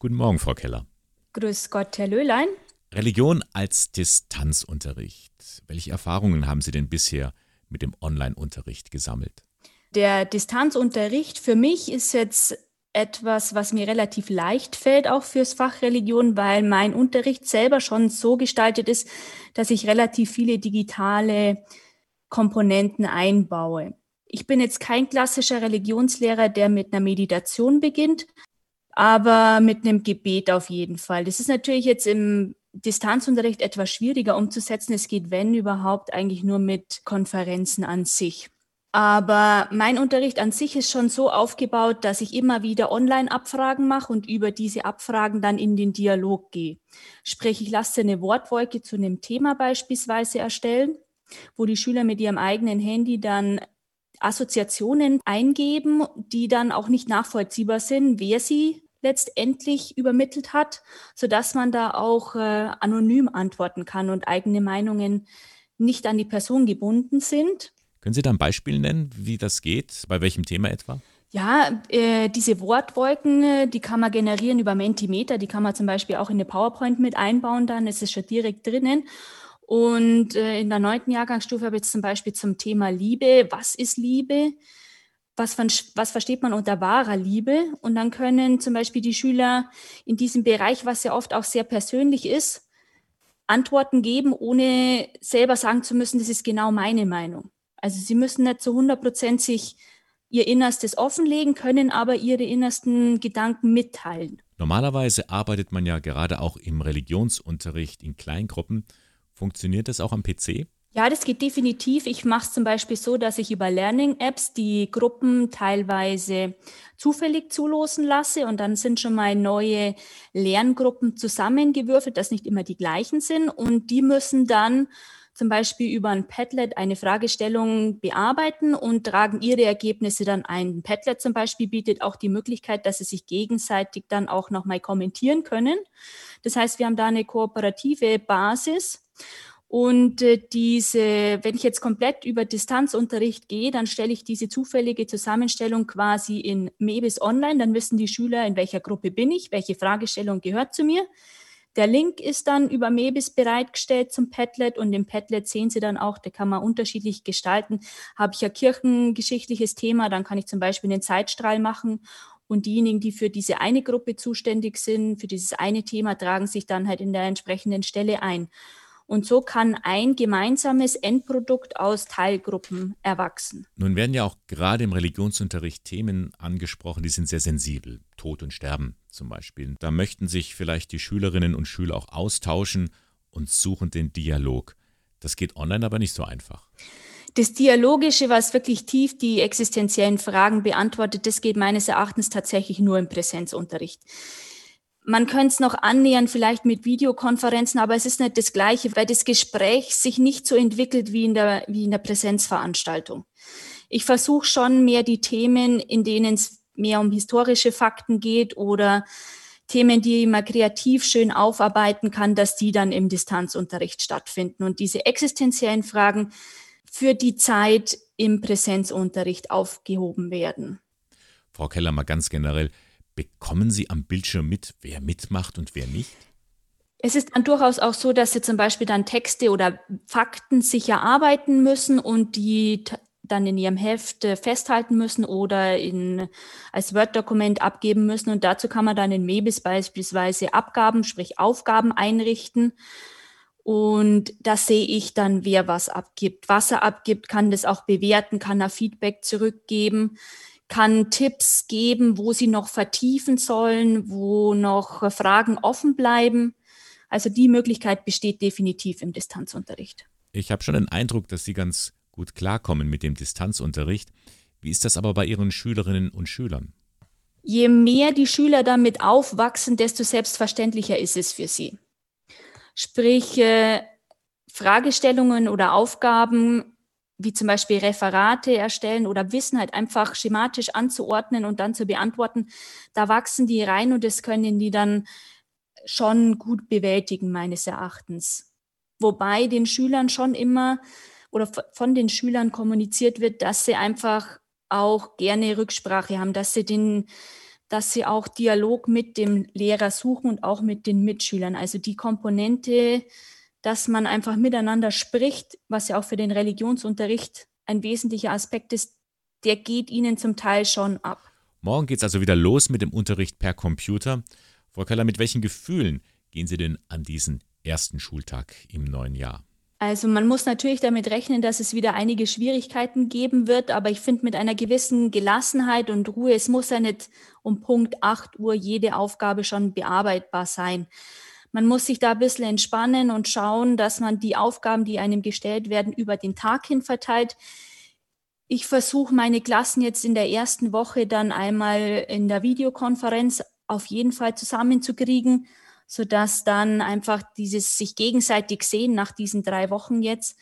Guten Morgen, Frau Keller. Grüß Gott, Herr Löhlein. Religion als Distanzunterricht. Welche Erfahrungen haben Sie denn bisher mit dem Online-Unterricht gesammelt? Der Distanzunterricht für mich ist jetzt etwas, was mir relativ leicht fällt, auch fürs Fach Religion, weil mein Unterricht selber schon so gestaltet ist, dass ich relativ viele digitale Komponenten einbaue. Ich bin jetzt kein klassischer Religionslehrer, der mit einer Meditation beginnt, aber mit einem Gebet auf jeden Fall. Das ist natürlich jetzt im Distanzunterricht etwas schwieriger umzusetzen. Es geht, wenn überhaupt, eigentlich nur mit Konferenzen an sich. Aber mein Unterricht an sich ist schon so aufgebaut, dass ich immer wieder Online-Abfragen mache und über diese Abfragen dann in den Dialog gehe. Sprich, ich lasse eine Wortwolke zu einem Thema beispielsweise erstellen, wo die Schüler mit ihrem eigenen Handy dann Assoziationen eingeben, die dann auch nicht nachvollziehbar sind, wer sie letztendlich übermittelt hat, sodass man da auch äh, anonym antworten kann und eigene Meinungen nicht an die Person gebunden sind. Können Sie da ein Beispiel nennen, wie das geht? Bei welchem Thema etwa? Ja, äh, diese Wortwolken, äh, die kann man generieren über Mentimeter. Die kann man zum Beispiel auch in eine PowerPoint mit einbauen, dann ist es schon direkt drinnen. Und äh, in der neunten Jahrgangsstufe habe ich jetzt zum Beispiel zum Thema Liebe. Was ist Liebe? Was, von, was versteht man unter wahrer Liebe? Und dann können zum Beispiel die Schüler in diesem Bereich, was ja oft auch sehr persönlich ist, Antworten geben, ohne selber sagen zu müssen, das ist genau meine Meinung. Also sie müssen nicht zu 100 Prozent sich ihr Innerstes offenlegen, können aber ihre innersten Gedanken mitteilen. Normalerweise arbeitet man ja gerade auch im Religionsunterricht in Kleingruppen. Funktioniert das auch am PC? Ja, das geht definitiv. Ich mache es zum Beispiel so, dass ich über Learning-Apps die Gruppen teilweise zufällig zulosen lasse und dann sind schon mal neue Lerngruppen zusammengewürfelt, dass nicht immer die gleichen sind und die müssen dann zum Beispiel über ein Padlet eine Fragestellung bearbeiten und tragen ihre Ergebnisse dann ein. Padlet zum Beispiel bietet auch die Möglichkeit, dass sie sich gegenseitig dann auch nochmal kommentieren können. Das heißt, wir haben da eine kooperative Basis. Und äh, diese, wenn ich jetzt komplett über Distanzunterricht gehe, dann stelle ich diese zufällige Zusammenstellung quasi in Mebis online. Dann wissen die Schüler, in welcher Gruppe bin ich, welche Fragestellung gehört zu mir. Der Link ist dann über Mebis bereitgestellt zum Padlet und im Padlet sehen Sie dann auch, da kann man unterschiedlich gestalten. Habe ich ein kirchengeschichtliches Thema, dann kann ich zum Beispiel einen Zeitstrahl machen und diejenigen, die für diese eine Gruppe zuständig sind, für dieses eine Thema, tragen sich dann halt in der entsprechenden Stelle ein. Und so kann ein gemeinsames Endprodukt aus Teilgruppen erwachsen. Nun werden ja auch gerade im Religionsunterricht Themen angesprochen, die sind sehr sensibel. Tod und Sterben zum Beispiel. Da möchten sich vielleicht die Schülerinnen und Schüler auch austauschen und suchen den Dialog. Das geht online aber nicht so einfach. Das Dialogische, was wirklich tief die existenziellen Fragen beantwortet, das geht meines Erachtens tatsächlich nur im Präsenzunterricht. Man könnte es noch annähern, vielleicht mit Videokonferenzen, aber es ist nicht das Gleiche, weil das Gespräch sich nicht so entwickelt wie in der, wie in der Präsenzveranstaltung. Ich versuche schon mehr die Themen, in denen es mehr um historische Fakten geht oder Themen, die man kreativ schön aufarbeiten kann, dass die dann im Distanzunterricht stattfinden und diese existenziellen Fragen für die Zeit im Präsenzunterricht aufgehoben werden. Frau Keller, mal ganz generell, Bekommen Sie am Bildschirm mit, wer mitmacht und wer nicht? Es ist dann durchaus auch so, dass Sie zum Beispiel dann Texte oder Fakten sicher arbeiten müssen und die dann in Ihrem Heft äh, festhalten müssen oder in, als Word-Dokument abgeben müssen. Und dazu kann man dann in Mebis beispielsweise Abgaben, sprich Aufgaben einrichten. Und da sehe ich dann, wer was abgibt. Was er abgibt, kann das auch bewerten, kann er Feedback zurückgeben kann Tipps geben, wo sie noch vertiefen sollen, wo noch Fragen offen bleiben. Also die Möglichkeit besteht definitiv im Distanzunterricht. Ich habe schon den Eindruck, dass Sie ganz gut klarkommen mit dem Distanzunterricht. Wie ist das aber bei Ihren Schülerinnen und Schülern? Je mehr die Schüler damit aufwachsen, desto selbstverständlicher ist es für sie. Sprich, äh, Fragestellungen oder Aufgaben wie zum Beispiel Referate erstellen oder Wissen halt einfach schematisch anzuordnen und dann zu beantworten, da wachsen die rein und das können die dann schon gut bewältigen, meines Erachtens. Wobei den Schülern schon immer oder von den Schülern kommuniziert wird, dass sie einfach auch gerne Rücksprache haben, dass sie den dass sie auch Dialog mit dem Lehrer suchen und auch mit den Mitschülern. Also die Komponente, dass man einfach miteinander spricht, was ja auch für den Religionsunterricht ein wesentlicher Aspekt ist, der geht ihnen zum Teil schon ab. Morgen geht es also wieder los mit dem Unterricht per Computer. Frau Keller, mit welchen Gefühlen gehen Sie denn an diesen ersten Schultag im neuen Jahr? Also man muss natürlich damit rechnen, dass es wieder einige Schwierigkeiten geben wird, aber ich finde mit einer gewissen Gelassenheit und Ruhe, es muss ja nicht um Punkt 8 Uhr jede Aufgabe schon bearbeitbar sein. Man muss sich da ein bisschen entspannen und schauen, dass man die Aufgaben, die einem gestellt werden, über den Tag hin verteilt. Ich versuche meine Klassen jetzt in der ersten Woche dann einmal in der Videokonferenz auf jeden Fall zusammenzukriegen sodass dann einfach dieses sich gegenseitig sehen nach diesen drei Wochen jetzt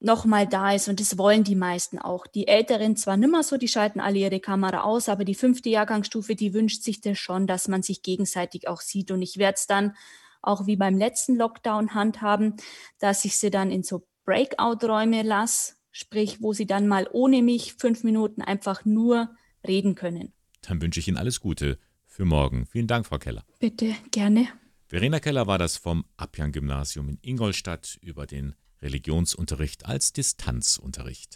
nochmal da ist. Und das wollen die meisten auch. Die Älteren zwar nimmer so, die schalten alle ihre Kamera aus, aber die fünfte Jahrgangsstufe, die wünscht sich das schon, dass man sich gegenseitig auch sieht. Und ich werde es dann auch wie beim letzten Lockdown handhaben, dass ich sie dann in so Breakout-Räume lasse, sprich, wo sie dann mal ohne mich fünf Minuten einfach nur reden können. Dann wünsche ich Ihnen alles Gute für morgen. Vielen Dank, Frau Keller. Bitte, gerne. Verena Keller war das vom Abjan-Gymnasium in Ingolstadt über den Religionsunterricht als Distanzunterricht.